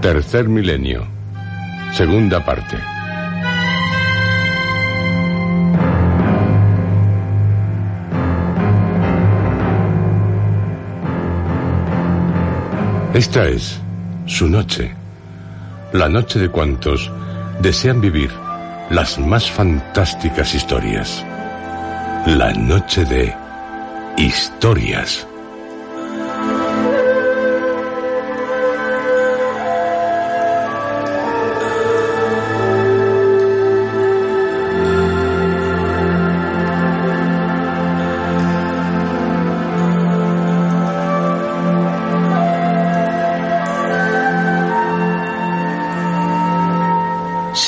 tercer milenio, segunda parte. Esta es su noche, la noche de cuantos desean vivir las más fantásticas historias. La noche de historias.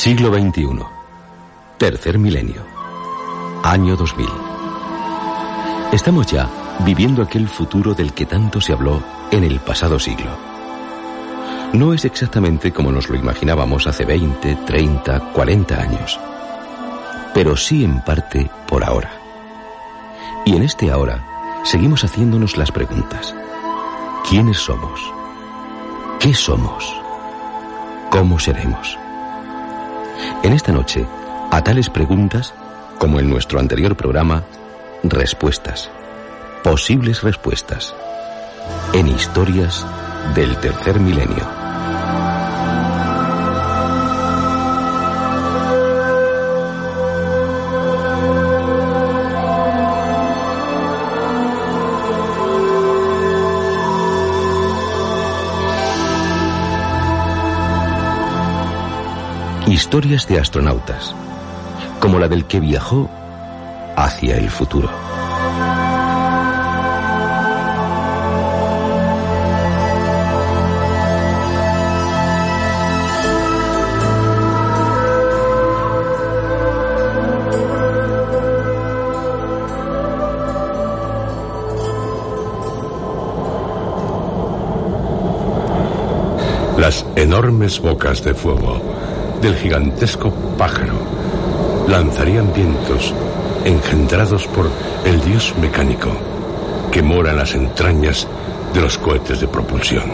Siglo XXI. Tercer milenio. Año 2000. Estamos ya viviendo aquel futuro del que tanto se habló en el pasado siglo. No es exactamente como nos lo imaginábamos hace 20, 30, 40 años, pero sí en parte por ahora. Y en este ahora seguimos haciéndonos las preguntas. ¿Quiénes somos? ¿Qué somos? ¿Cómo seremos? En esta noche, a tales preguntas, como en nuestro anterior programa, respuestas, posibles respuestas, en historias del tercer milenio. Historias de astronautas, como la del que viajó hacia el futuro. Las enormes bocas de fuego del gigantesco pájaro lanzarían vientos engendrados por el dios mecánico que mora en las entrañas de los cohetes de propulsión.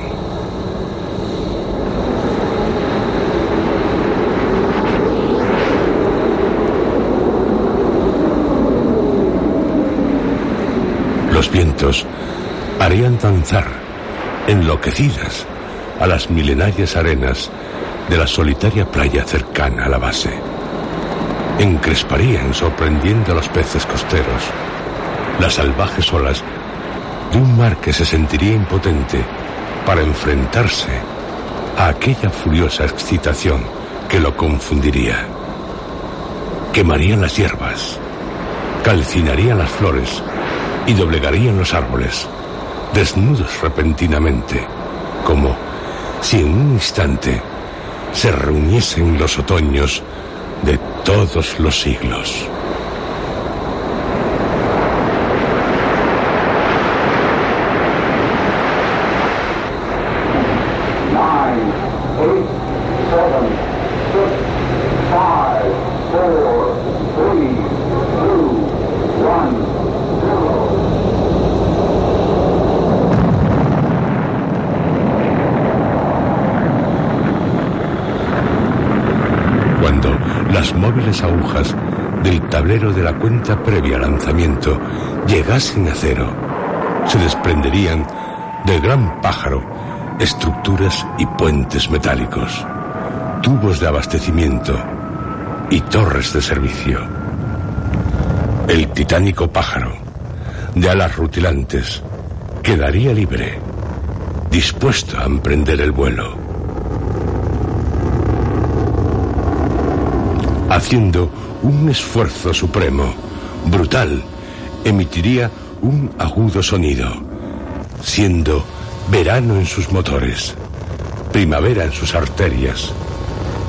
Los vientos harían danzar, enloquecidas, a las milenarias arenas de la solitaria playa cercana a la base. Encresparían sorprendiendo a los peces costeros, las salvajes olas de un mar que se sentiría impotente para enfrentarse a aquella furiosa excitación que lo confundiría. Quemarían las hierbas, calcinarían las flores y doblegarían los árboles, desnudos repentinamente, como si en un instante se reuniesen los otoños de todos los siglos. Agujas del tablero de la cuenta previa al lanzamiento llegasen a cero, se desprenderían del gran pájaro estructuras y puentes metálicos, tubos de abastecimiento y torres de servicio. El titánico pájaro, de alas rutilantes, quedaría libre, dispuesto a emprender el vuelo. Haciendo un esfuerzo supremo, brutal, emitiría un agudo sonido, siendo verano en sus motores, primavera en sus arterias,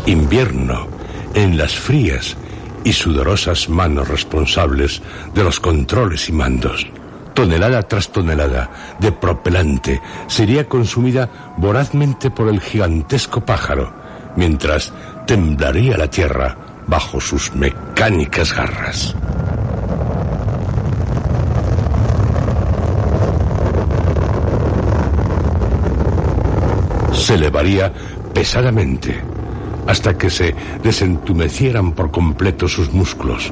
invierno en las frías y sudorosas manos responsables de los controles y mandos. Tonelada tras tonelada de propelante sería consumida vorazmente por el gigantesco pájaro, mientras temblaría la tierra bajo sus mecánicas garras. Se elevaría pesadamente hasta que se desentumecieran por completo sus músculos,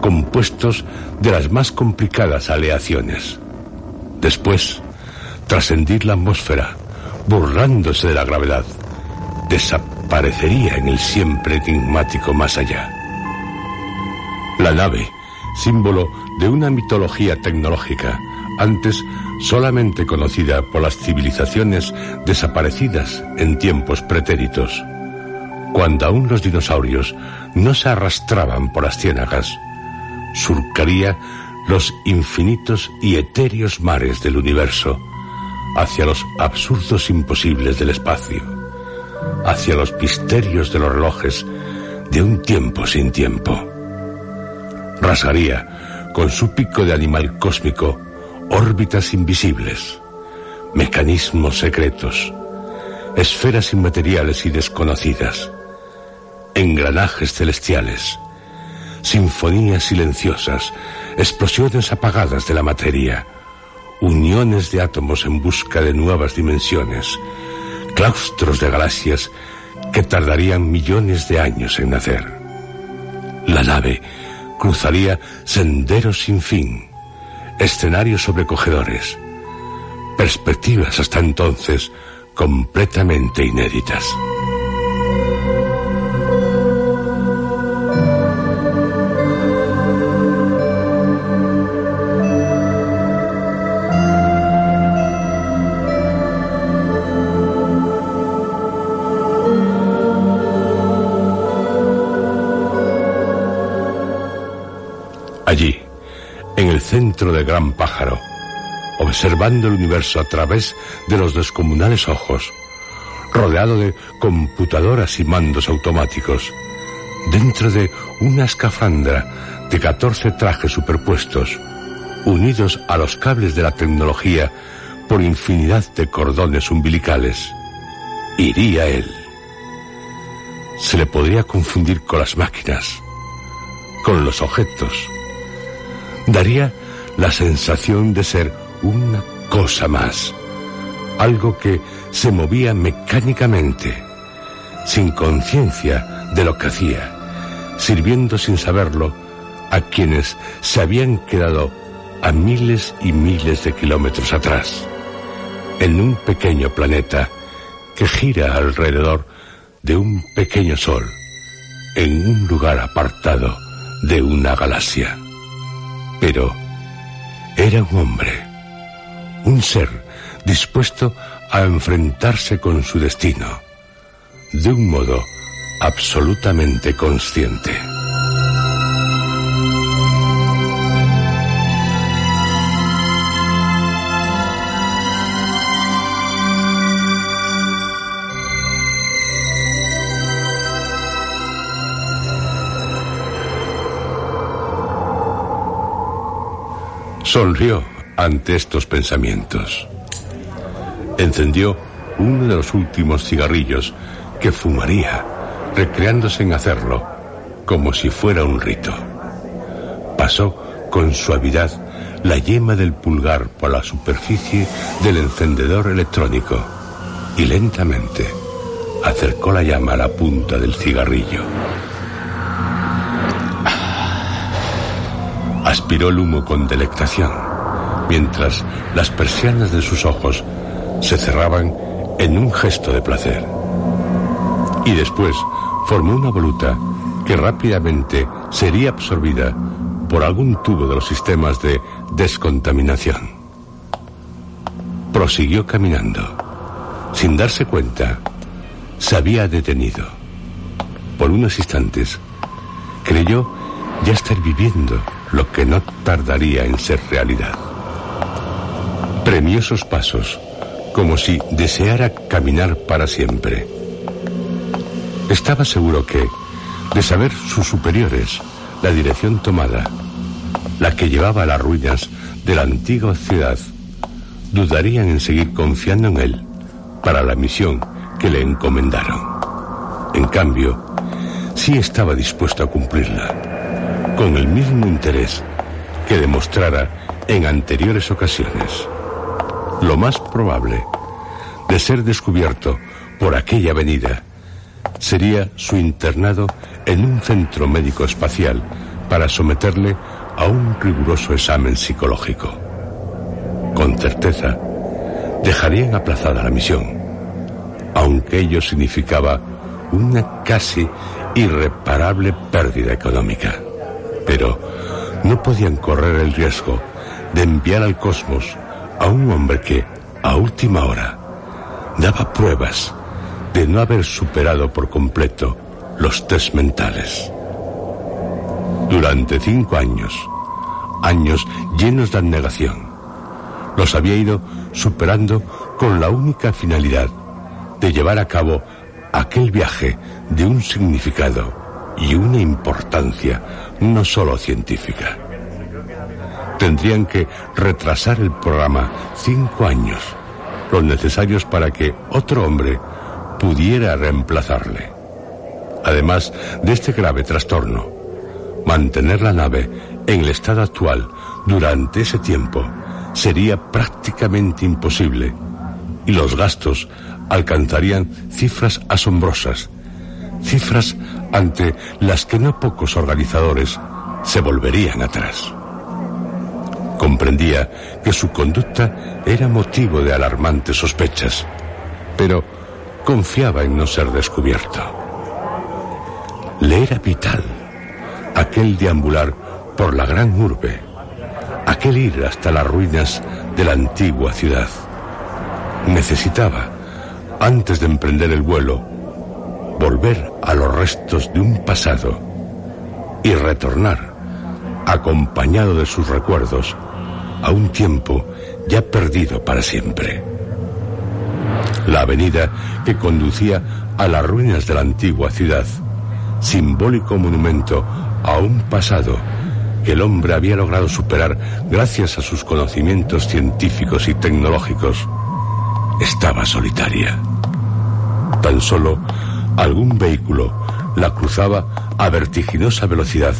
compuestos de las más complicadas aleaciones. Después, trascendir la atmósfera, burlándose de la gravedad, desaparecería en el siempre enigmático más allá. La nave, símbolo de una mitología tecnológica, antes solamente conocida por las civilizaciones desaparecidas en tiempos pretéritos, cuando aún los dinosaurios no se arrastraban por las ciénagas, surcaría los infinitos y etéreos mares del universo hacia los absurdos imposibles del espacio, hacia los misterios de los relojes de un tiempo sin tiempo. Rasgaría con su pico de animal cósmico órbitas invisibles, mecanismos secretos, esferas inmateriales y desconocidas engranajes celestiales, sinfonías silenciosas, explosiones apagadas de la materia, uniones de átomos en busca de nuevas dimensiones, claustros de galaxias que tardarían millones de años en nacer. La nave cruzaría senderos sin fin, escenarios sobrecogedores, perspectivas hasta entonces completamente inéditas. Allí, en el centro del gran pájaro, observando el universo a través de los descomunales ojos, rodeado de computadoras y mandos automáticos, dentro de una escafandra de 14 trajes superpuestos, unidos a los cables de la tecnología por infinidad de cordones umbilicales, iría él. Se le podría confundir con las máquinas, con los objetos, daría la sensación de ser una cosa más, algo que se movía mecánicamente, sin conciencia de lo que hacía, sirviendo sin saberlo a quienes se habían quedado a miles y miles de kilómetros atrás, en un pequeño planeta que gira alrededor de un pequeño sol, en un lugar apartado de una galaxia. Pero era un hombre, un ser dispuesto a enfrentarse con su destino, de un modo absolutamente consciente. Sonrió ante estos pensamientos. Encendió uno de los últimos cigarrillos que fumaría, recreándose en hacerlo como si fuera un rito. Pasó con suavidad la yema del pulgar por la superficie del encendedor electrónico y lentamente acercó la llama a la punta del cigarrillo. Aspiró el humo con delectación, mientras las persianas de sus ojos se cerraban en un gesto de placer. Y después formó una voluta que rápidamente sería absorbida por algún tubo de los sistemas de descontaminación. Prosiguió caminando. Sin darse cuenta, se había detenido. Por unos instantes, creyó ya estar viviendo lo que no tardaría en ser realidad. Premió sus pasos, como si deseara caminar para siempre. Estaba seguro que, de saber sus superiores la dirección tomada, la que llevaba a las ruinas de la antigua ciudad, dudarían en seguir confiando en él para la misión que le encomendaron. En cambio, sí estaba dispuesto a cumplirla, con el mismo interés que demostrara en anteriores ocasiones. Lo más probable de ser descubierto por aquella avenida sería su internado en un centro médico espacial para someterle a un riguroso examen psicológico. Con certeza, dejarían aplazada la misión, aunque ello significaba una casi irreparable pérdida económica. Pero no podían correr el riesgo de enviar al cosmos a un hombre que, a última hora, daba pruebas de no haber superado por completo los test mentales. Durante cinco años, años llenos de abnegación, los había ido superando con la única finalidad de llevar a cabo aquel viaje de un significado y una importancia no solo científica. Tendrían que retrasar el programa cinco años, los necesarios para que otro hombre pudiera reemplazarle. Además de este grave trastorno, mantener la nave en el estado actual durante ese tiempo sería prácticamente imposible y los gastos alcanzarían cifras asombrosas, cifras ante las que no pocos organizadores se volverían atrás. Comprendía que su conducta era motivo de alarmantes sospechas, pero confiaba en no ser descubierto. Le era vital aquel deambular por la gran urbe, aquel ir hasta las ruinas de la antigua ciudad. Necesitaba, antes de emprender el vuelo, volver a los restos de un pasado y retornar, acompañado de sus recuerdos, a un tiempo ya perdido para siempre. La avenida que conducía a las ruinas de la antigua ciudad, simbólico monumento a un pasado que el hombre había logrado superar gracias a sus conocimientos científicos y tecnológicos, estaba solitaria. Tan solo algún vehículo la cruzaba a vertiginosa velocidad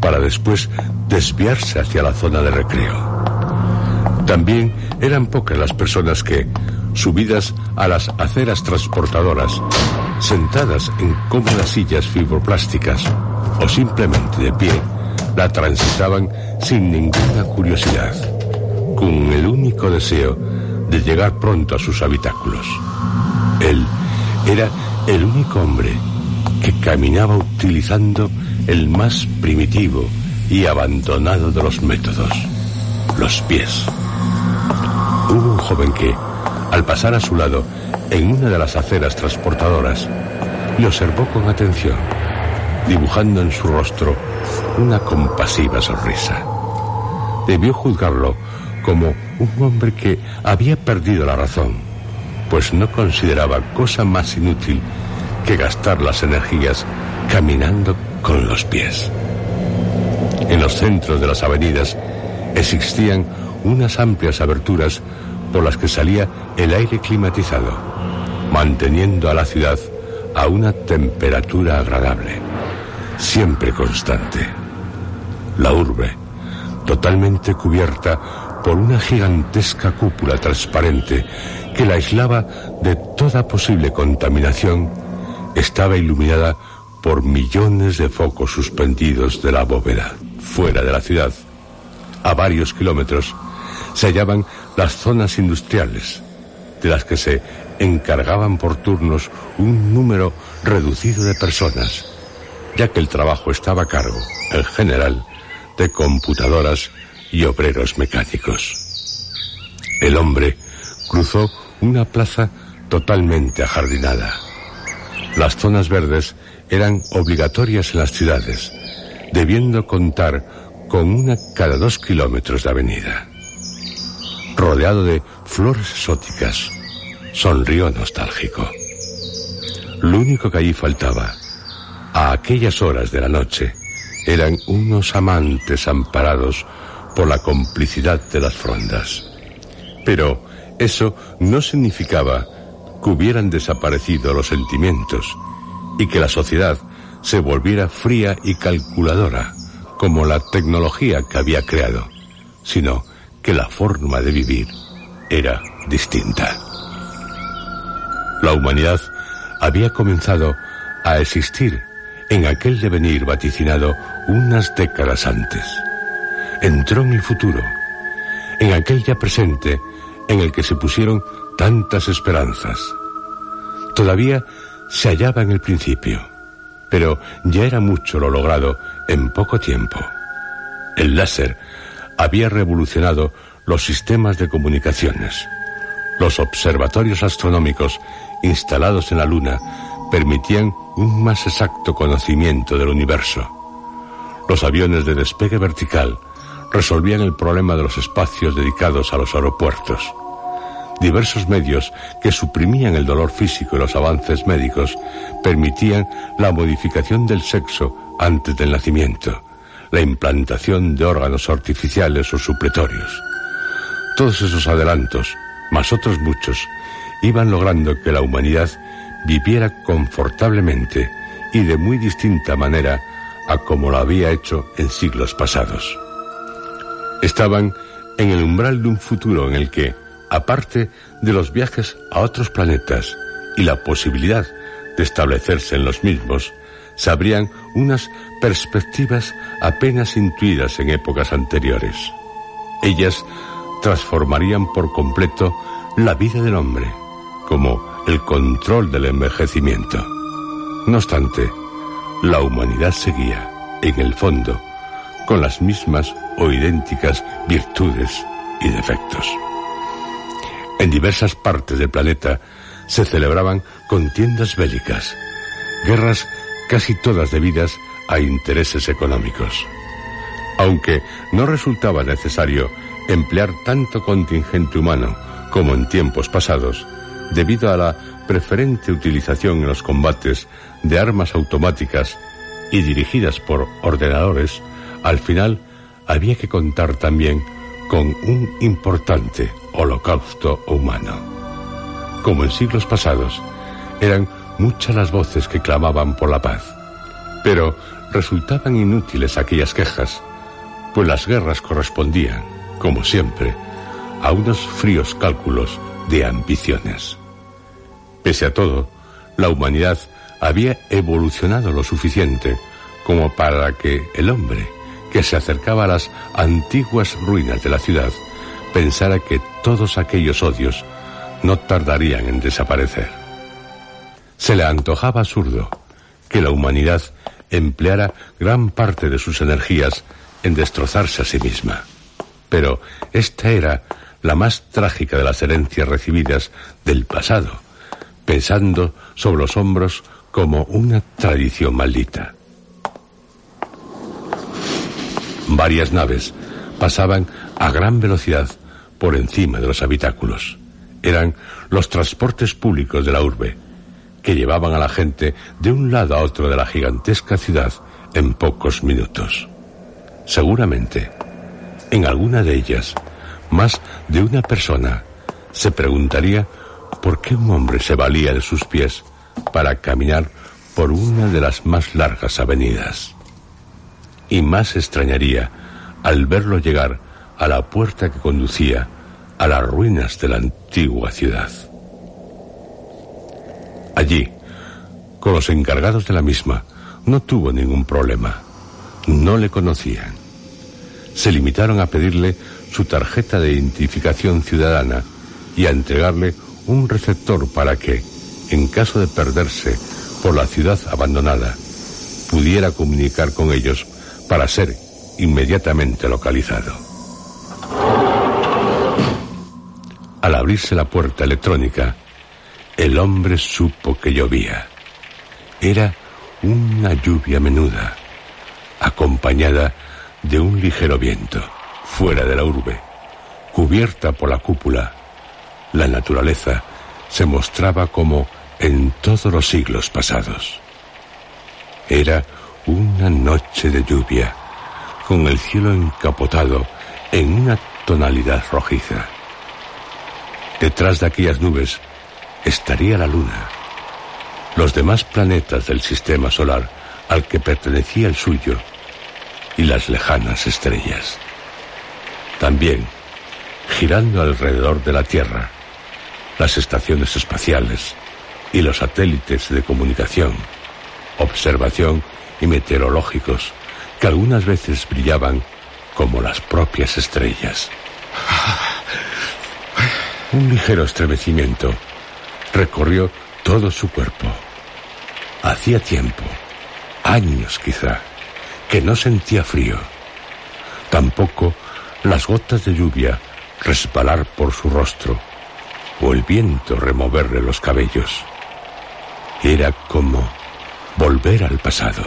para después desviarse hacia la zona de recreo. También eran pocas las personas que, subidas a las aceras transportadoras, sentadas en cómodas sillas fibroplásticas o simplemente de pie, la transitaban sin ninguna curiosidad, con el único deseo de llegar pronto a sus habitáculos. Él era el único hombre que caminaba utilizando el más primitivo y abandonado de los métodos, los pies. Hubo un joven que, al pasar a su lado en una de las aceras transportadoras, le observó con atención, dibujando en su rostro una compasiva sonrisa. Debió juzgarlo como un hombre que había perdido la razón, pues no consideraba cosa más inútil que gastar las energías caminando con los pies. En los centros de las avenidas existían unas amplias aberturas por las que salía el aire climatizado, manteniendo a la ciudad a una temperatura agradable, siempre constante. La urbe, totalmente cubierta por una gigantesca cúpula transparente que la aislaba de toda posible contaminación, estaba iluminada por millones de focos suspendidos de la bóveda. Fuera de la ciudad, A varios kilómetros se hallaban las zonas industriales, de las que se encargaban por turnos un número reducido de personas, ya que el trabajo estaba a cargo, en general, de computadoras y obreros mecánicos. El hombre cruzó una plaza totalmente ajardinada. Las zonas verdes eran obligatorias en las ciudades, debiendo contar con una cada dos kilómetros de avenida. Rodeado de flores exóticas, sonrió nostálgico. Lo único que allí faltaba, a aquellas horas de la noche, eran unos amantes amparados por la complicidad de las frondas. Pero eso no significaba que hubieran desaparecido los sentimientos y que la sociedad se volviera fría y calculadora, como la tecnología que había creado, sino que la forma de vivir era distinta. La humanidad había comenzado a existir en aquel devenir vaticinado unas décadas antes. Entró en el futuro, en aquel ya presente en el que se pusieron tantas esperanzas. Todavía se hallaba en el principio, pero ya era mucho lo logrado en poco tiempo. El láser había revolucionado los sistemas de comunicaciones. Los observatorios astronómicos instalados en la Luna permitían un más exacto conocimiento del universo. Los aviones de despegue vertical resolvían el problema de los espacios dedicados a los aeropuertos. Diversos medios que suprimían el dolor físico y los avances médicos permitían la modificación del sexo antes del nacimiento, la implantación de órganos artificiales o supletorios. Todos esos adelantos, más otros muchos, iban logrando que la humanidad viviera confortablemente y de muy distinta manera a como lo había hecho en siglos pasados. Estaban en el umbral de un futuro en el que, aparte de los viajes a otros planetas y la posibilidad de establecerse en los mismos, se abrían unas perspectivas apenas intuidas en épocas anteriores. Ellas transformarían por completo la vida del hombre, como el control del envejecimiento. No obstante, la humanidad seguía, en el fondo, con las mismas o idénticas virtudes y defectos. En diversas partes del planeta se celebraban contiendas bélicas, guerras casi todas debidas a intereses económicos. Aunque no resultaba necesario emplear tanto contingente humano como en tiempos pasados, debido a la preferente utilización en los combates de armas automáticas y dirigidas por ordenadores, al final había que contar también con un importante holocausto humano. Como en siglos pasados, eran muchas las voces que clamaban por la paz, pero resultaban inútiles aquellas quejas, pues las guerras correspondían, como siempre, a unos fríos cálculos de ambiciones. Pese a todo, la humanidad había evolucionado lo suficiente como para que el hombre, que se acercaba a las antiguas ruinas de la ciudad, pensara que todos aquellos odios no tardarían en desaparecer. Se le antojaba absurdo que la humanidad empleara gran parte de sus energías en destrozarse a sí misma. Pero esta era la más trágica de las herencias recibidas del pasado, pensando sobre los hombros como una tradición maldita. Varias naves pasaban a gran velocidad por encima de los habitáculos. Eran los transportes públicos de la urbe, que llevaban a la gente de un lado a otro de la gigantesca ciudad en pocos minutos. Seguramente, en alguna de ellas, más de una persona se preguntaría por qué un hombre se valía de sus pies para caminar por una de las más largas avenidas. Y más extrañaría al verlo llegar a la puerta que conducía a las ruinas de la antigua ciudad. Allí, con los encargados de la misma, no tuvo ningún problema. No le conocían. se limitaron a pedirle su tarjeta de identificación ciudadana y a entregarle un receptor para que, en caso de perderse por la ciudad abandonada, pudiera comunicar con ellos para ser inmediatamente localizado. Al abrirse la puerta electrónica, el hombre supo que llovía. Era una lluvia menuda, acompañada de un ligero viento, fuera de la urbe, cubierta por la cúpula. La naturaleza se mostraba como en todos los siglos pasados. Era una noche de lluvia, con el cielo encapotado en una tonalidad rojiza. Detrás de aquellas nubes estaría la Luna. Los demás planetas del sistema solar al que pertenecía el suyo y las lejanas estrellas. También, girando alrededor de la Tierra, las estaciones espaciales y los satélites de comunicación, observación y meteorológicos que algunas veces brillaban como las propias estrellas. Un ligero estremecimiento recorrió todo su cuerpo. Hacía tiempo, años quizá, que no sentía frío. Tampoco las gotas de lluvia resbalar por su rostro o el viento removerle los cabellos. Era como volver al pasado.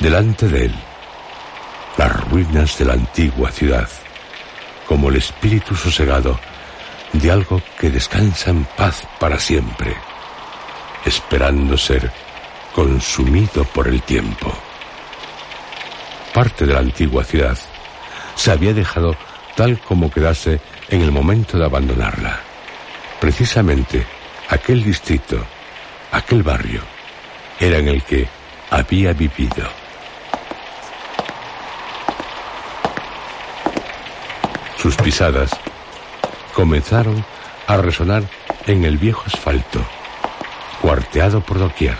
Delante de él, las ruinas de la antigua ciudad, como el espíritu sosegado de algo que descansa en paz para siempre, esperando ser consumido por el tiempo. Parte de la antigua ciudad se había dejado tal como quedase en el momento de abandonarla. Precisamente aquel distrito, aquel barrio, era en el que había vivido. Sus pisadas comenzaron a resonar en el viejo asfalto, cuarteado por doquier,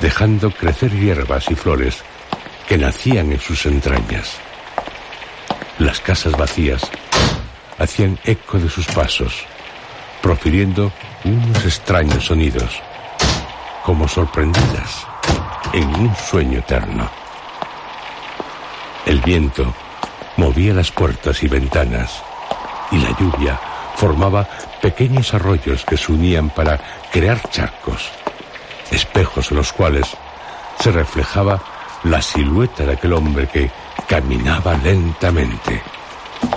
dejando crecer hierbas y flores que nacían en sus entrañas. Las casas vacías hacían eco de sus pasos, profiriendo unos extraños sonidos, como sorprendidas en un sueño eterno. El viento movía las puertas y ventanas, y la lluvia formaba pequeños arroyos que se unían para crear charcos, espejos en los cuales se reflejaba la silueta de aquel hombre que caminaba lentamente,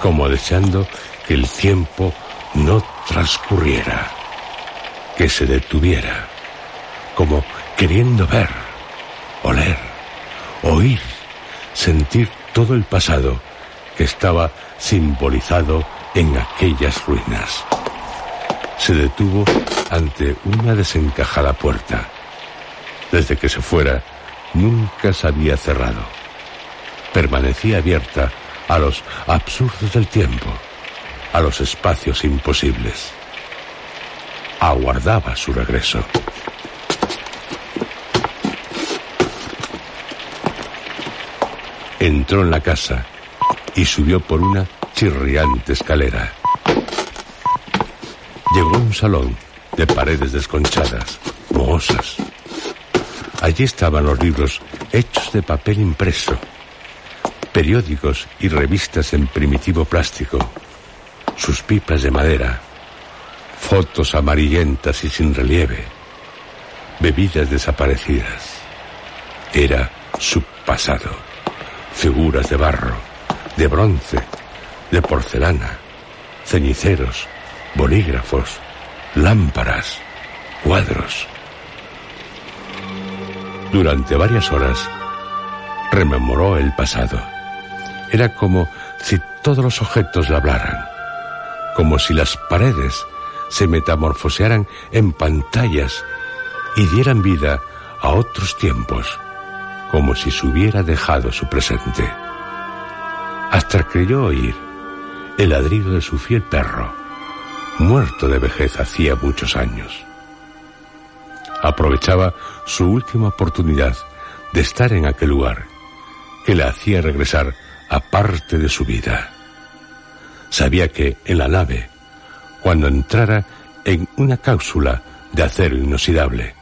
como deseando que el tiempo no transcurriera, que se detuviera, como queriendo ver, oler, oír, sentir todo el pasado que estaba simbolizado en aquellas ruinas. Se detuvo ante una desencajada puerta. Desde que se fuera, nunca se había cerrado. Permanecía abierta a los absurdos del tiempo, a los espacios imposibles. Aguardaba su regreso. Entró en la casa y subió por una chirriante escalera. Llegó a un salón de paredes desconchadas, mohosas. Allí estaban los libros hechos de papel impreso, periódicos y revistas en primitivo plástico, sus pipas de madera, fotos amarillentas y sin relieve, bebidas desaparecidas. Era su pasado, figuras de barro, de bronce, de porcelana, ceniceros, bolígrafos, lámparas, cuadros. Durante varias horas rememoró el pasado. Era como si todos los objetos le hablaran, como si las paredes se metamorfosearan en pantallas y dieran vida a otros tiempos, como si se hubiera dejado su presente. Hasta creyó oír el ladrido de su fiel perro, muerto de vejez hacía muchos años. Aprovechaba su última oportunidad de estar en aquel lugar que le hacía regresar aparte de su vida. Sabía que en la nave, cuando entrara en una cápsula de acero inoxidable,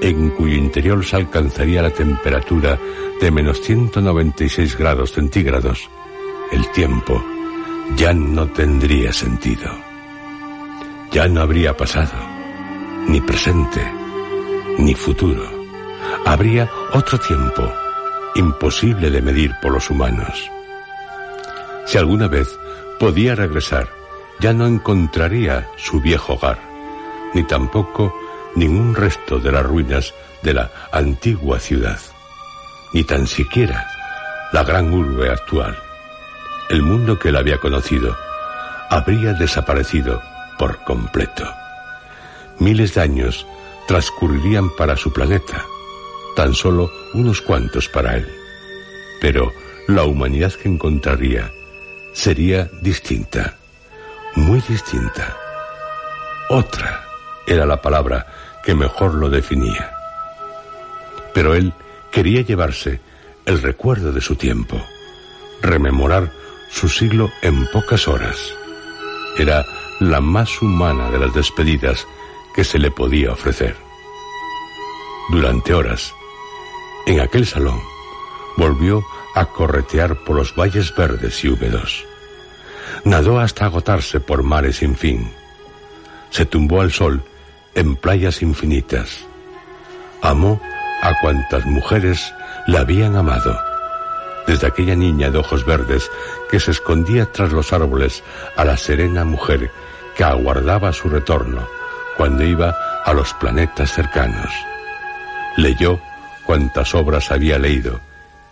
en cuyo interior se alcanzaría la temperatura de menos 196 grados centígrados, el tiempo ya no tendría sentido. Ya no habría pasado, ni presente, ni futuro. Habría otro tiempo, imposible de medir por los humanos. Si alguna vez podía regresar, ya no encontraría su viejo hogar, ni tampoco ningún resto de las ruinas de la antigua ciudad, ni tan siquiera la gran urbe actual. El mundo que él había conocido habría desaparecido por completo. Miles de años transcurrirían para su planeta, tan solo unos cuantos para él. Pero la humanidad que encontraría sería distinta, muy distinta. Otra era la palabra que mejor lo definía. Pero él quería llevarse el recuerdo de su tiempo, rememorar su siglo en pocas horas. Era la más humana de las despedidas que se le podía ofrecer. Durante horas, en aquel salón, volvió a corretear por los valles verdes y húmedos. Nadó hasta agotarse por mares sin fin. Se tumbó al sol en playas infinitas. Amó a cuantas mujeres la habían amado, desde aquella niña de ojos verdes que se escondía tras los árboles a la serena mujer que aguardaba su retorno cuando iba a los planetas cercanos. Leyó cuantas obras había leído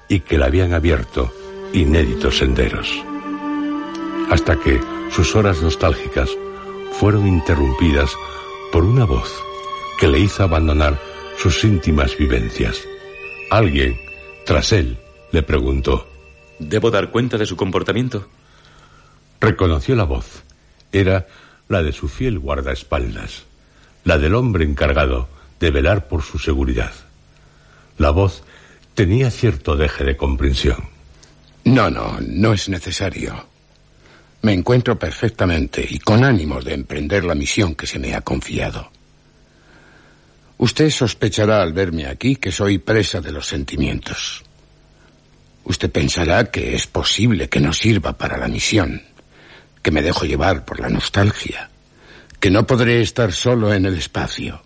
y que le habían abierto inéditos senderos. Hasta que sus horas nostálgicas fueron interrumpidas por una voz que le hizo abandonar sus íntimas vivencias. Alguien, tras él, le preguntó. ¿Debo dar cuenta de su comportamiento? Reconoció la voz. Era la de su fiel guardaespaldas, la del hombre encargado de velar por su seguridad. La voz tenía cierto deje de comprensión. No, no, no es necesario. Me encuentro perfectamente y con ánimos de emprender la misión que se me ha confiado. Usted sospechará al verme aquí que soy presa de los sentimientos. Usted pensará que es posible que no sirva para la misión, que me dejo llevar por la nostalgia, que no podré estar solo en el espacio,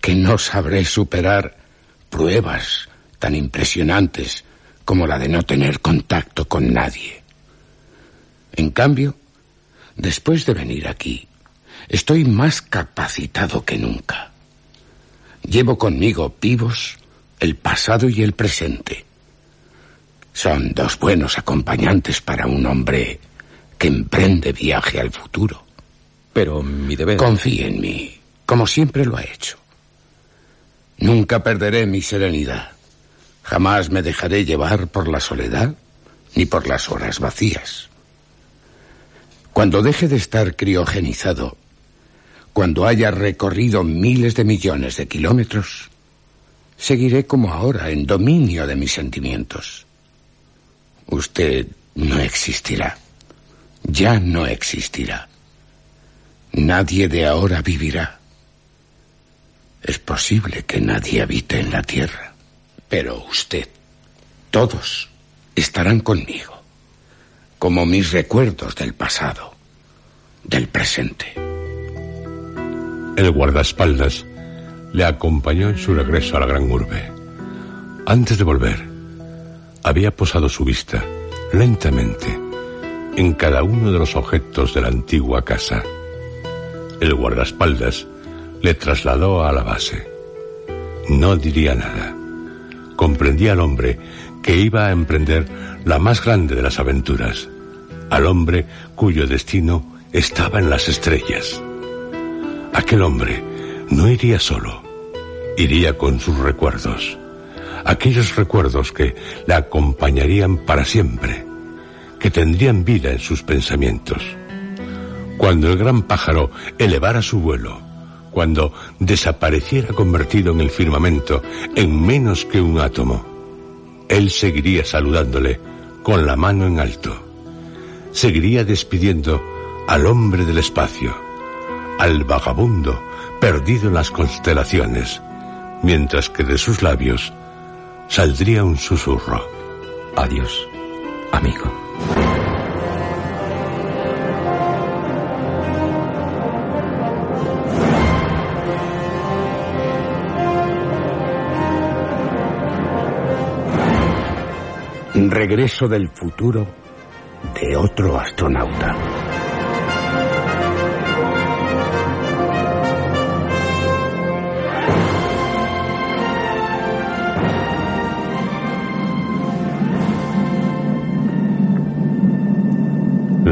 que no sabré superar pruebas tan impresionantes como la de no tener contacto con nadie. En cambio, después de venir aquí, estoy más capacitado que nunca. Llevo conmigo vivos el pasado y el presente. Son dos buenos acompañantes para un hombre que emprende viaje al futuro. Pero mi deber... Confíe en mí, como siempre lo ha hecho. Nunca perderé mi serenidad. Jamás me dejaré llevar por la soledad ni por las horas vacías. Cuando deje de estar criogenizado, cuando haya recorrido miles de millones de kilómetros, seguiré como ahora en dominio de mis sentimientos. Usted no existirá. Ya no existirá. Nadie de ahora vivirá. Es posible que nadie habite en la Tierra, pero usted, todos, estarán conmigo como mis recuerdos del pasado, del presente. El guardaespaldas le acompañó en su regreso a la gran urbe. Antes de volver, había posado su vista, lentamente, en cada uno de los objetos de la antigua casa. El guardaespaldas le trasladó a la base. No diría nada. Comprendía al hombre que iba a emprender la más grande de las aventuras, al hombre cuyo destino estaba en las estrellas. Aquel hombre no iría solo, iría con sus recuerdos, aquellos recuerdos que le acompañarían para siempre, que tendrían vida en sus pensamientos. Cuando el gran pájaro elevara su vuelo, cuando desapareciera convertido en el firmamento en menos que un átomo, él seguiría saludándole con la mano en alto. Seguiría despidiendo al hombre del espacio, al vagabundo perdido en las constelaciones, mientras que de sus labios saldría un susurro. Adiós, amigo. Regreso del futuro de otro astronauta.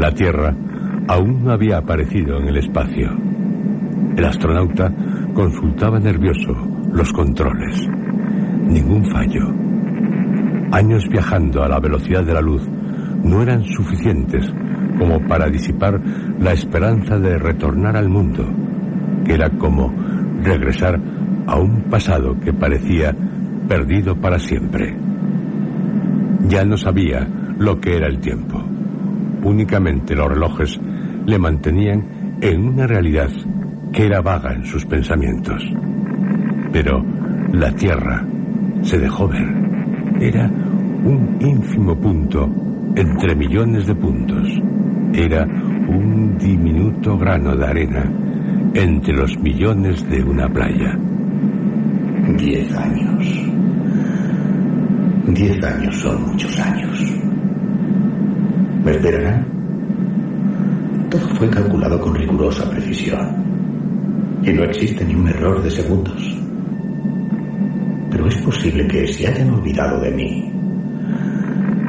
La Tierra aún no había aparecido en el espacio. El astronauta consultaba nervioso los controles. Ningún fallo. Años viajando a la velocidad de la luz no eran suficientes como para disipar la esperanza de retornar al mundo, que era como regresar a un pasado que parecía perdido para siempre. Ya no sabía lo que era el tiempo. Únicamente los relojes le mantenían en una realidad que era vaga en sus pensamientos. Pero la Tierra se dejó ver. Era un ínfimo punto entre millones de puntos. Era un diminuto grano de arena entre los millones de una playa. Diez años. Diez años son muchos años. ¿Me esperarán? Todo fue calculado con rigurosa precisión. Y no existe ni un error de segundos. Pero es posible que se hayan olvidado de mí.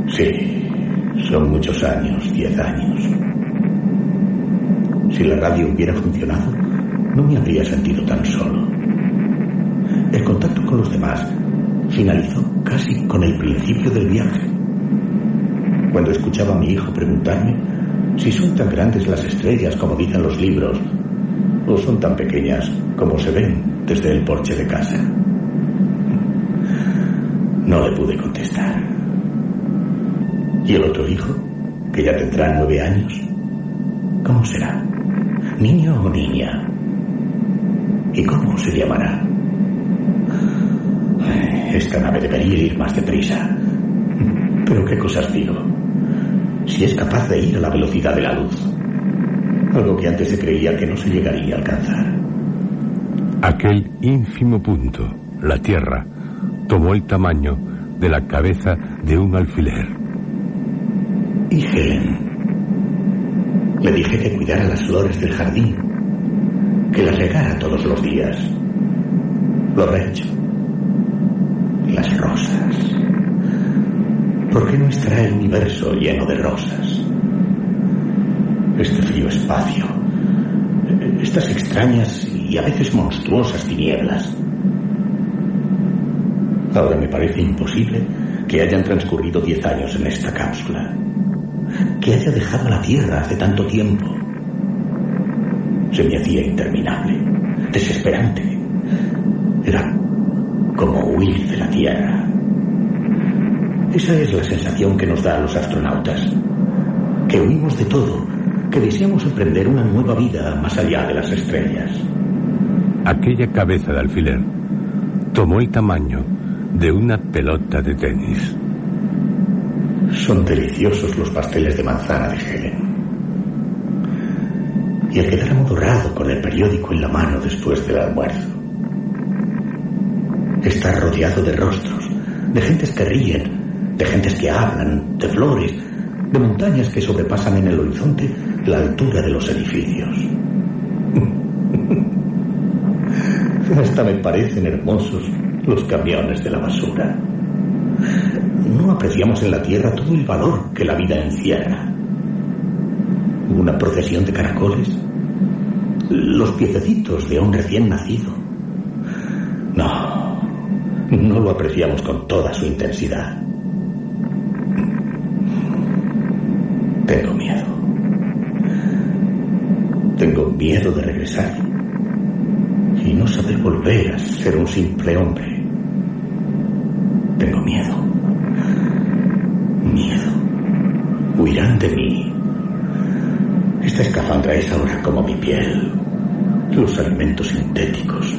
Sí, son muchos años, diez años. Si la radio hubiera funcionado, no me habría sentido tan solo. El contacto con los demás finalizó casi con el principio del viaje. Cuando escuchaba a mi hijo preguntarme si son tan grandes las estrellas como dicen los libros, o son tan pequeñas como se ven desde el porche de casa. No le pude contestar. ¿Y el otro hijo, que ya tendrá nueve años? ¿Cómo será? ¿Niño o niña? ¿Y cómo se llamará? Esta nave debería ir más deprisa. Pero qué cosas digo. Si es capaz de ir a la velocidad de la luz. Algo que antes se creía que no se llegaría a alcanzar. Aquel ínfimo punto, la Tierra, tomó el tamaño de la cabeza de un alfiler. Y Helen. Le dije que cuidara las flores del jardín, que las regara todos los días. Lo he hecho. Las rosas. ¿Por qué no estará el universo lleno de rosas? Este frío espacio, estas extrañas y a veces monstruosas tinieblas. Ahora me parece imposible que hayan transcurrido diez años en esta cápsula, que haya dejado la Tierra hace tanto tiempo. Se me hacía interminable, desesperante. Era como huir de la Tierra. Esa es la sensación que nos da a los astronautas, que huimos de todo, que deseamos emprender una nueva vida más allá de las estrellas. Aquella cabeza de alfiler tomó el tamaño de una pelota de tenis. Son deliciosos los pasteles de manzana de Helen. Y el quedar amodorrado con el periódico en la mano después del almuerzo. Estar rodeado de rostros, de gentes que ríen, de gentes que hablan, de flores, de montañas que sobrepasan en el horizonte la altura de los edificios. Hasta me parecen hermosos los camiones de la basura. No apreciamos en la tierra todo el valor que la vida encierra. Una procesión de caracoles, los piececitos de un recién nacido. No, no lo apreciamos con toda su intensidad. Tengo miedo. Tengo miedo de regresar y no saber volver a ser un simple hombre. Tengo miedo. Miedo. huirán de mí. Esta escafandra es ahora como mi piel, los alimentos sintéticos,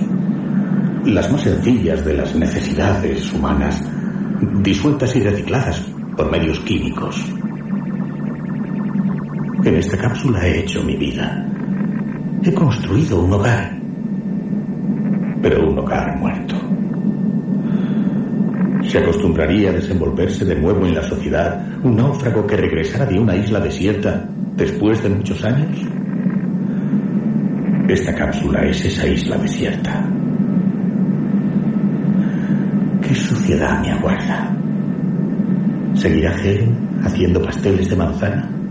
las más sencillas de las necesidades humanas, disueltas y recicladas por medios químicos. En esta cápsula he hecho mi vida. He construido un hogar, pero un hogar muerto. ¿Se acostumbraría a desenvolverse de nuevo en la sociedad un náufrago que regresara de una isla desierta después de muchos años? Esta cápsula es esa isla desierta. ¿Qué sociedad me aguarda? ¿Seguirá Helen haciendo pasteles de manzana?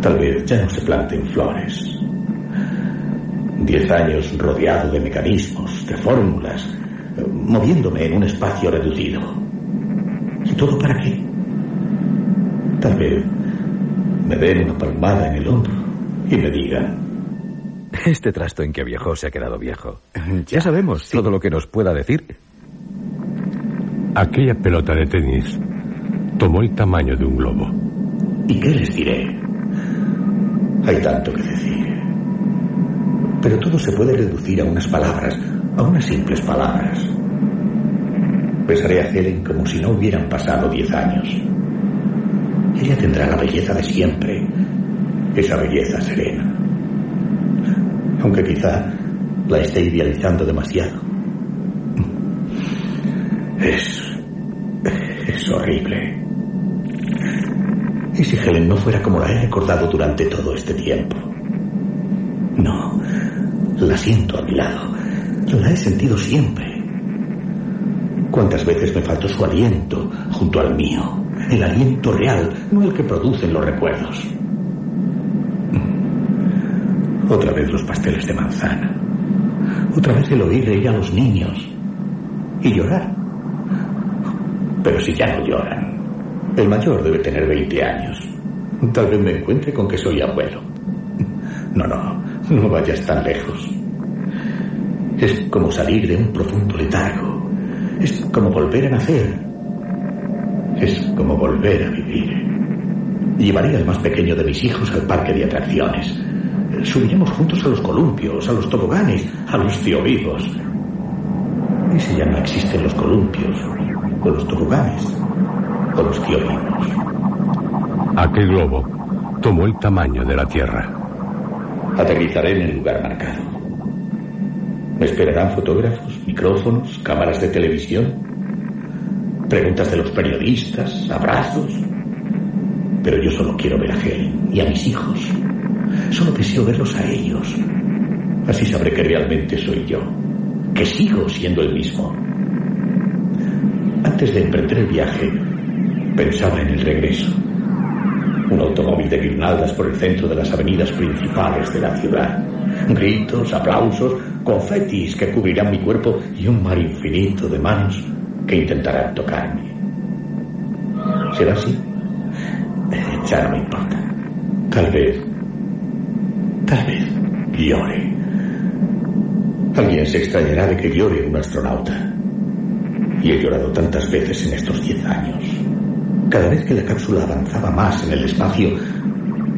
Tal vez ya no se planten flores. Diez años rodeado de mecanismos, de fórmulas, moviéndome en un espacio reducido. ¿Y todo para qué? Tal vez me den una palmada en el hombro y me digan... Este trasto en que viajó se ha quedado viejo. Ya sabemos todo lo que nos pueda decir. Aquella pelota de tenis tomó el tamaño de un globo. ¿Y qué les diré? Hay tanto que decir. Pero todo se puede reducir a unas palabras, a unas simples palabras. Besaré a Helen como si no hubieran pasado diez años. Ella tendrá la belleza de siempre, esa belleza serena. Aunque quizá la esté idealizando demasiado. Es. es horrible. ¿Y si Helen no fuera como la he recordado durante todo este tiempo? No, la siento a mi lado. La he sentido siempre. ¿Cuántas veces me faltó su aliento junto al mío? El aliento real, no el que producen los recuerdos. Otra vez los pasteles de manzana. Otra vez el oír reír a los niños. Y llorar. Pero si ya no lloran. El mayor debe tener 20 años. Tal vez me encuentre con que soy abuelo. No, no, no vayas tan lejos. Es como salir de un profundo letargo. Es como volver a nacer. Es como volver a vivir. Llevaré al más pequeño de mis hijos al parque de atracciones. Subiremos juntos a los columpios, a los toboganes, a los vivos. ¿Y si ya no existen los columpios, o los toboganes, los vivos? Aquel globo tomó el tamaño de la Tierra. Aterrizaré en el lugar marcado. Me esperarán fotógrafos, micrófonos, cámaras de televisión, preguntas de los periodistas, abrazos. Pero yo solo quiero ver a Helen y a mis hijos. Solo deseo verlos a ellos. Así sabré que realmente soy yo, que sigo siendo el mismo. Antes de emprender el viaje, pensaba en el regreso. Un automóvil de guirnaldas por el centro de las avenidas principales de la ciudad. Gritos, aplausos, confetis que cubrirán mi cuerpo y un mar infinito de manos que intentarán tocarme. ¿Será así? Ya no me importa. Tal vez, tal vez llore. Alguien se extrañará de que llore un astronauta. Y he llorado tantas veces en estos diez años. Cada vez que la cápsula avanzaba más en el espacio,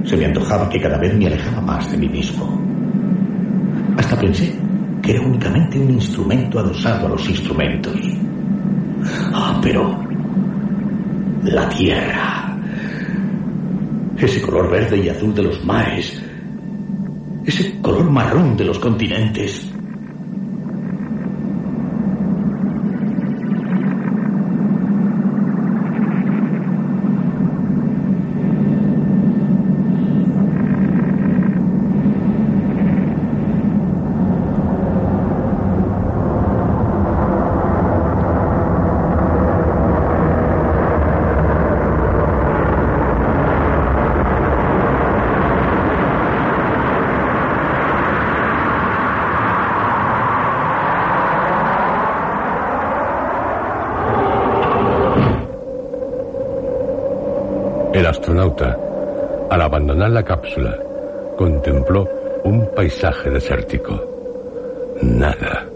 se me antojaba que cada vez me alejaba más de mí mismo. Hasta pensé que era únicamente un instrumento adosado a los instrumentos. Ah, pero la tierra, ese color verde y azul de los mares, ese color marrón de los continentes, El astronauta, al abandonar la cápsula, contempló un paisaje desértico. Nada.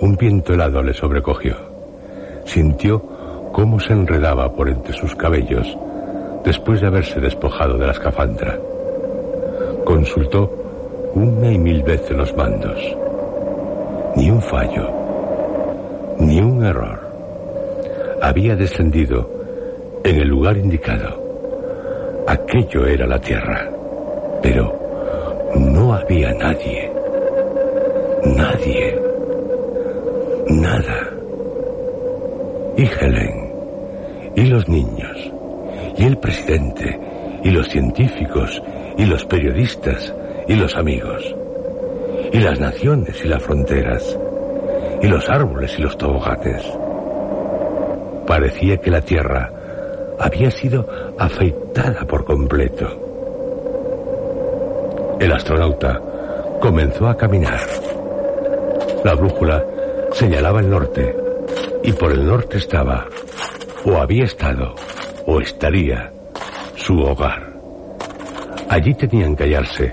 Un viento helado le sobrecogió. Sintió cómo se enredaba por entre sus cabellos después de haberse despojado de la escafandra. Consultó una y mil veces los mandos. Ni un fallo, ni un error. Había descendido en el lugar indicado. Aquello era la Tierra, pero no había nadie. Nadie. Nada. Y Helen, y los niños, y el presidente, y los científicos, y los periodistas, y los amigos, y las naciones y las fronteras, y los árboles y los toboganes. Parecía que la Tierra había sido afeitada por completo. El astronauta comenzó a caminar. La brújula señalaba el norte y por el norte estaba, o había estado, o estaría, su hogar. Allí tenían que hallarse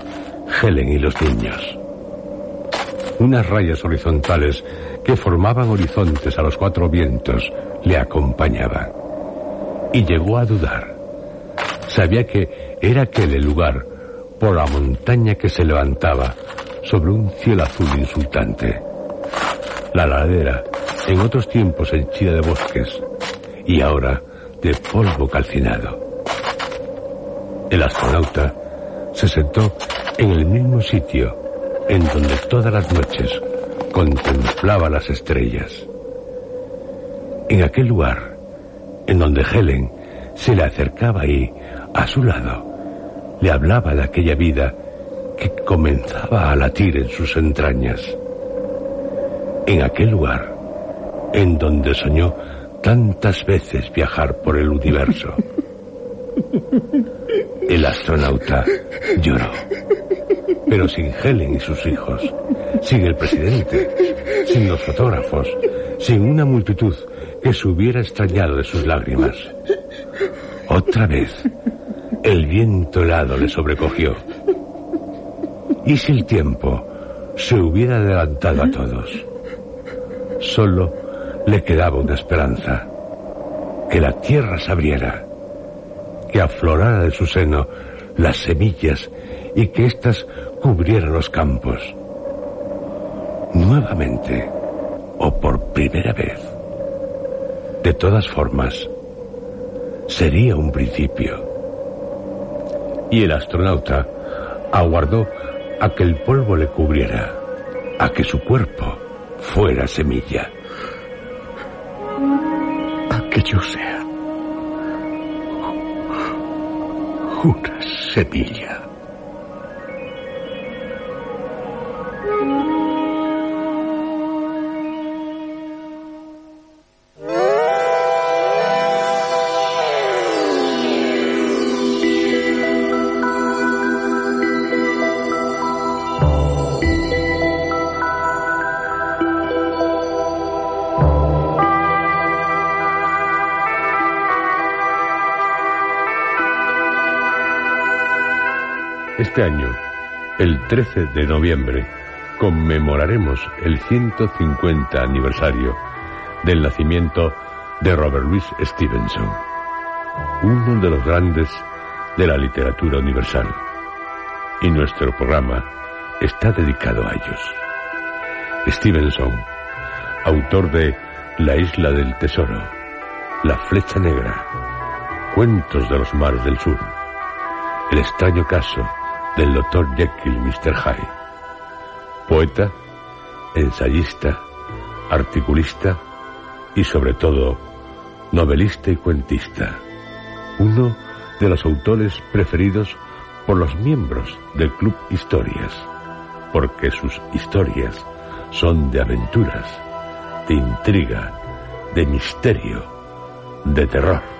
Helen y los niños. Unas rayas horizontales que formaban horizontes a los cuatro vientos le acompañaban. Y llegó a dudar. Sabía que era aquel el lugar por la montaña que se levantaba sobre un cielo azul insultante. La ladera, en otros tiempos henchida de bosques, y ahora de polvo calcinado. El astronauta se sentó en el mismo sitio en donde todas las noches contemplaba las estrellas. En aquel lugar, en donde Helen se le acercaba y, a su lado, le hablaba de aquella vida que comenzaba a latir en sus entrañas. En aquel lugar, en donde soñó tantas veces viajar por el universo. El astronauta lloró. Pero sin Helen y sus hijos, sin el presidente, sin los fotógrafos, sin una multitud que se hubiera extrañado de sus lágrimas. Otra vez, el viento helado le sobrecogió. ¿Y si el tiempo se hubiera adelantado a todos? Solo le quedaba una esperanza, que la tierra se abriera, que aflorara de su seno las semillas y que éstas cubrieran los campos. Nuevamente, o por primera vez. De todas formas, sería un principio. Y el astronauta aguardó a que el polvo le cubriera, a que su cuerpo fuera semilla que yo sea una semilla. Este año, el 13 de noviembre, conmemoraremos el 150 aniversario del nacimiento de Robert Louis Stevenson, uno de los grandes de la literatura universal. Y nuestro programa está dedicado a ellos. Stevenson, autor de La isla del tesoro, La flecha negra, Cuentos de los mares del sur, El extraño caso del Dr. Jekyll Mr. Hyde. Poeta, ensayista, articulista y sobre todo novelista y cuentista. Uno de los autores preferidos por los miembros del Club Historias, porque sus historias son de aventuras, de intriga, de misterio, de terror.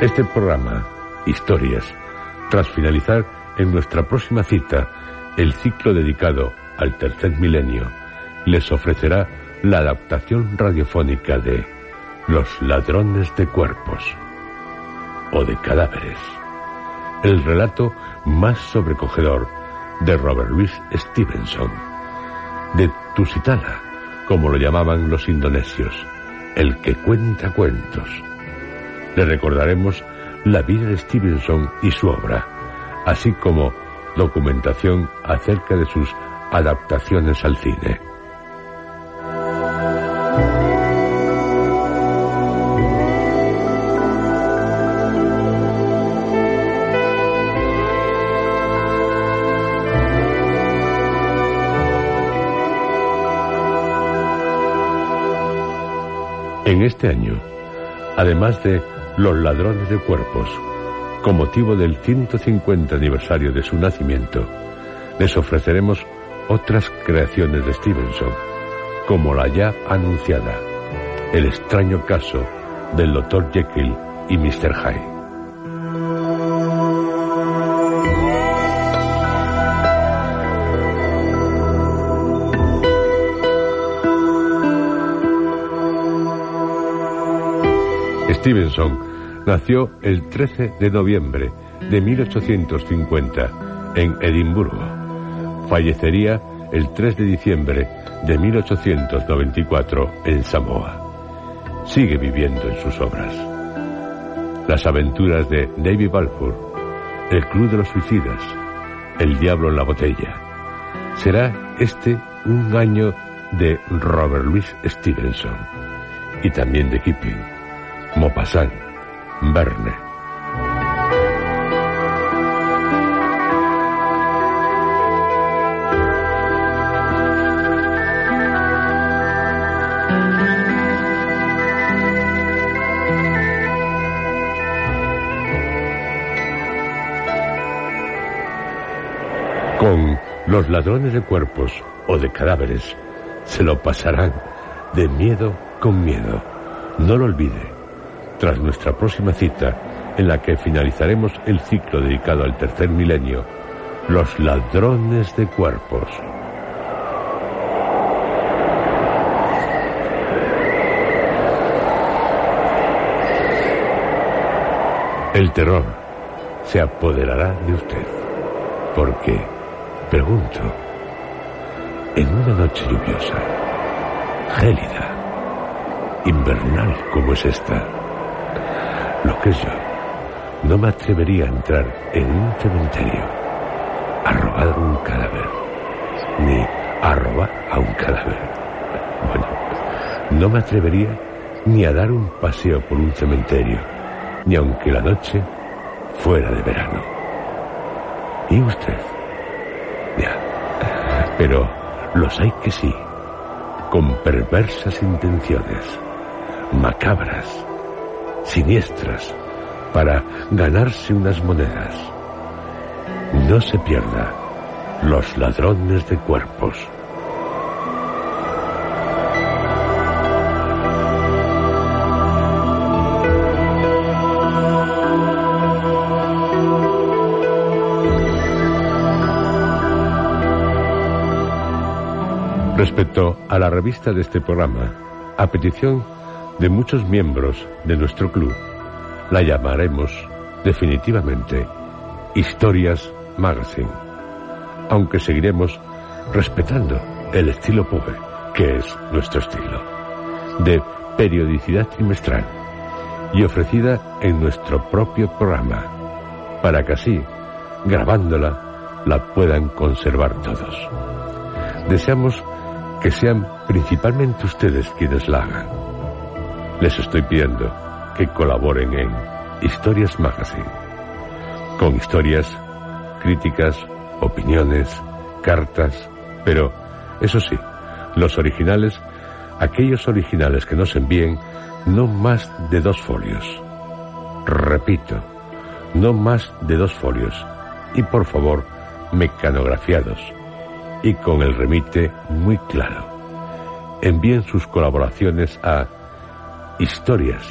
Este programa, Historias, tras finalizar en nuestra próxima cita el ciclo dedicado al tercer milenio, les ofrecerá la adaptación radiofónica de Los ladrones de cuerpos o de cadáveres, el relato más sobrecogedor de Robert Louis Stevenson, de Tusitala, como lo llamaban los indonesios, el que cuenta cuentos. Le recordaremos la vida de Stevenson y su obra, así como documentación acerca de sus adaptaciones al cine. En este año, además de Los ladrones de cuerpos, con motivo del 150 aniversario de su nacimiento, les ofreceremos otras creaciones de Stevenson, como la ya anunciada, El extraño caso del Dr. Jekyll y Mr. Hyde. Stevenson nació el 13 de noviembre de 1850 en Edimburgo. Fallecería el 3 de diciembre de 1894 en Samoa. Sigue viviendo en sus obras. Las aventuras de David Balfour, El Club de los Suicidas, El Diablo en la Botella. Será este un año de Robert Louis Stevenson y también de Kipling. Maupassant, Verne. Con los ladrones de cuerpos o de cadáveres se lo pasarán de miedo con miedo. No lo olvide tras nuestra próxima cita, en la que finalizaremos el ciclo dedicado al tercer milenio, los ladrones de cuerpos. El terror se apoderará de usted, porque, pregunto, en una noche lluviosa, gélida, invernal como es esta, lo que yo, no me atrevería a entrar en un cementerio a robar un cadáver, ni a robar a un cadáver. Bueno, no me atrevería ni a dar un paseo por un cementerio, ni aunque la noche fuera de verano. ¿Y usted? Ya. Pero los hay que sí, con perversas intenciones, macabras, siniestras para ganarse unas monedas. No se pierda los ladrones de cuerpos. Respecto a la revista de este programa, a petición de muchos miembros de nuestro club, la llamaremos definitivamente Historias Magazine, aunque seguiremos respetando el estilo Poe, que es nuestro estilo, de periodicidad trimestral y ofrecida en nuestro propio programa, para que así, grabándola, la puedan conservar todos. Deseamos que sean principalmente ustedes quienes la hagan les estoy pidiendo que colaboren en Historias Magazine, con historias, críticas, opiniones, cartas, pero, eso sí, los originales, aquellos originales que nos envíen, no más de dos folios. Repito, no más de dos folios. Y por favor, mecanografiados. Y con el remite muy claro. Envíen sus colaboraciones a Historias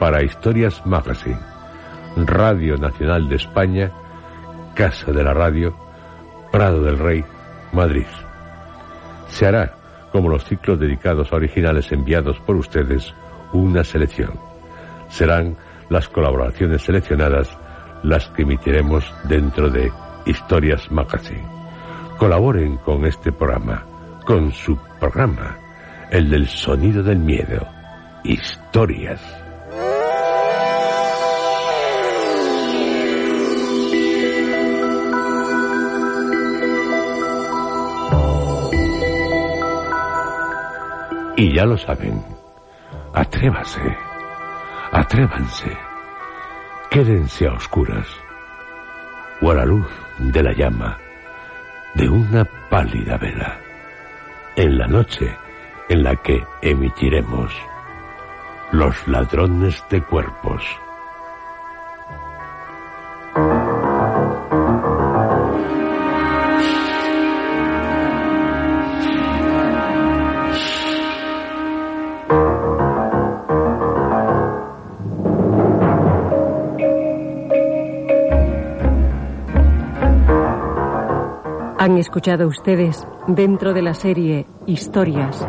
para Historias Magazine, Radio Nacional de España, Casa de la Radio, Prado del Rey, Madrid. Se hará, como los ciclos dedicados a originales enviados por ustedes, una selección. Serán las colaboraciones seleccionadas las que emitiremos dentro de Historias Magazine. Colaboren con este programa, con su programa, el del sonido del miedo. Historias. Y ya lo saben, atrévase, atrévanse, quédense a oscuras. O a la luz de la llama de una pálida vela. En la noche en la que emitiremos los ladrones de cuerpos. Han escuchado ustedes dentro de la serie Historias.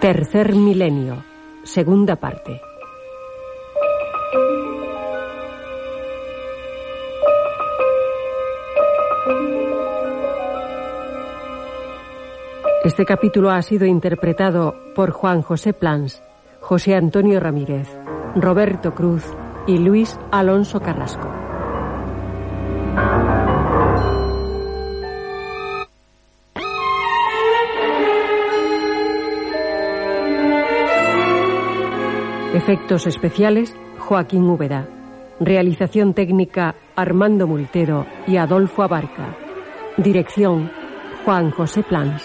Tercer milenio, segunda parte. Este capítulo ha sido interpretado por Juan José Plans, José Antonio Ramírez, Roberto Cruz y Luis Alonso Carrasco. Efectos especiales, Joaquín Úbeda. Realización técnica, Armando Multero y Adolfo Abarca. Dirección, Juan José Plans.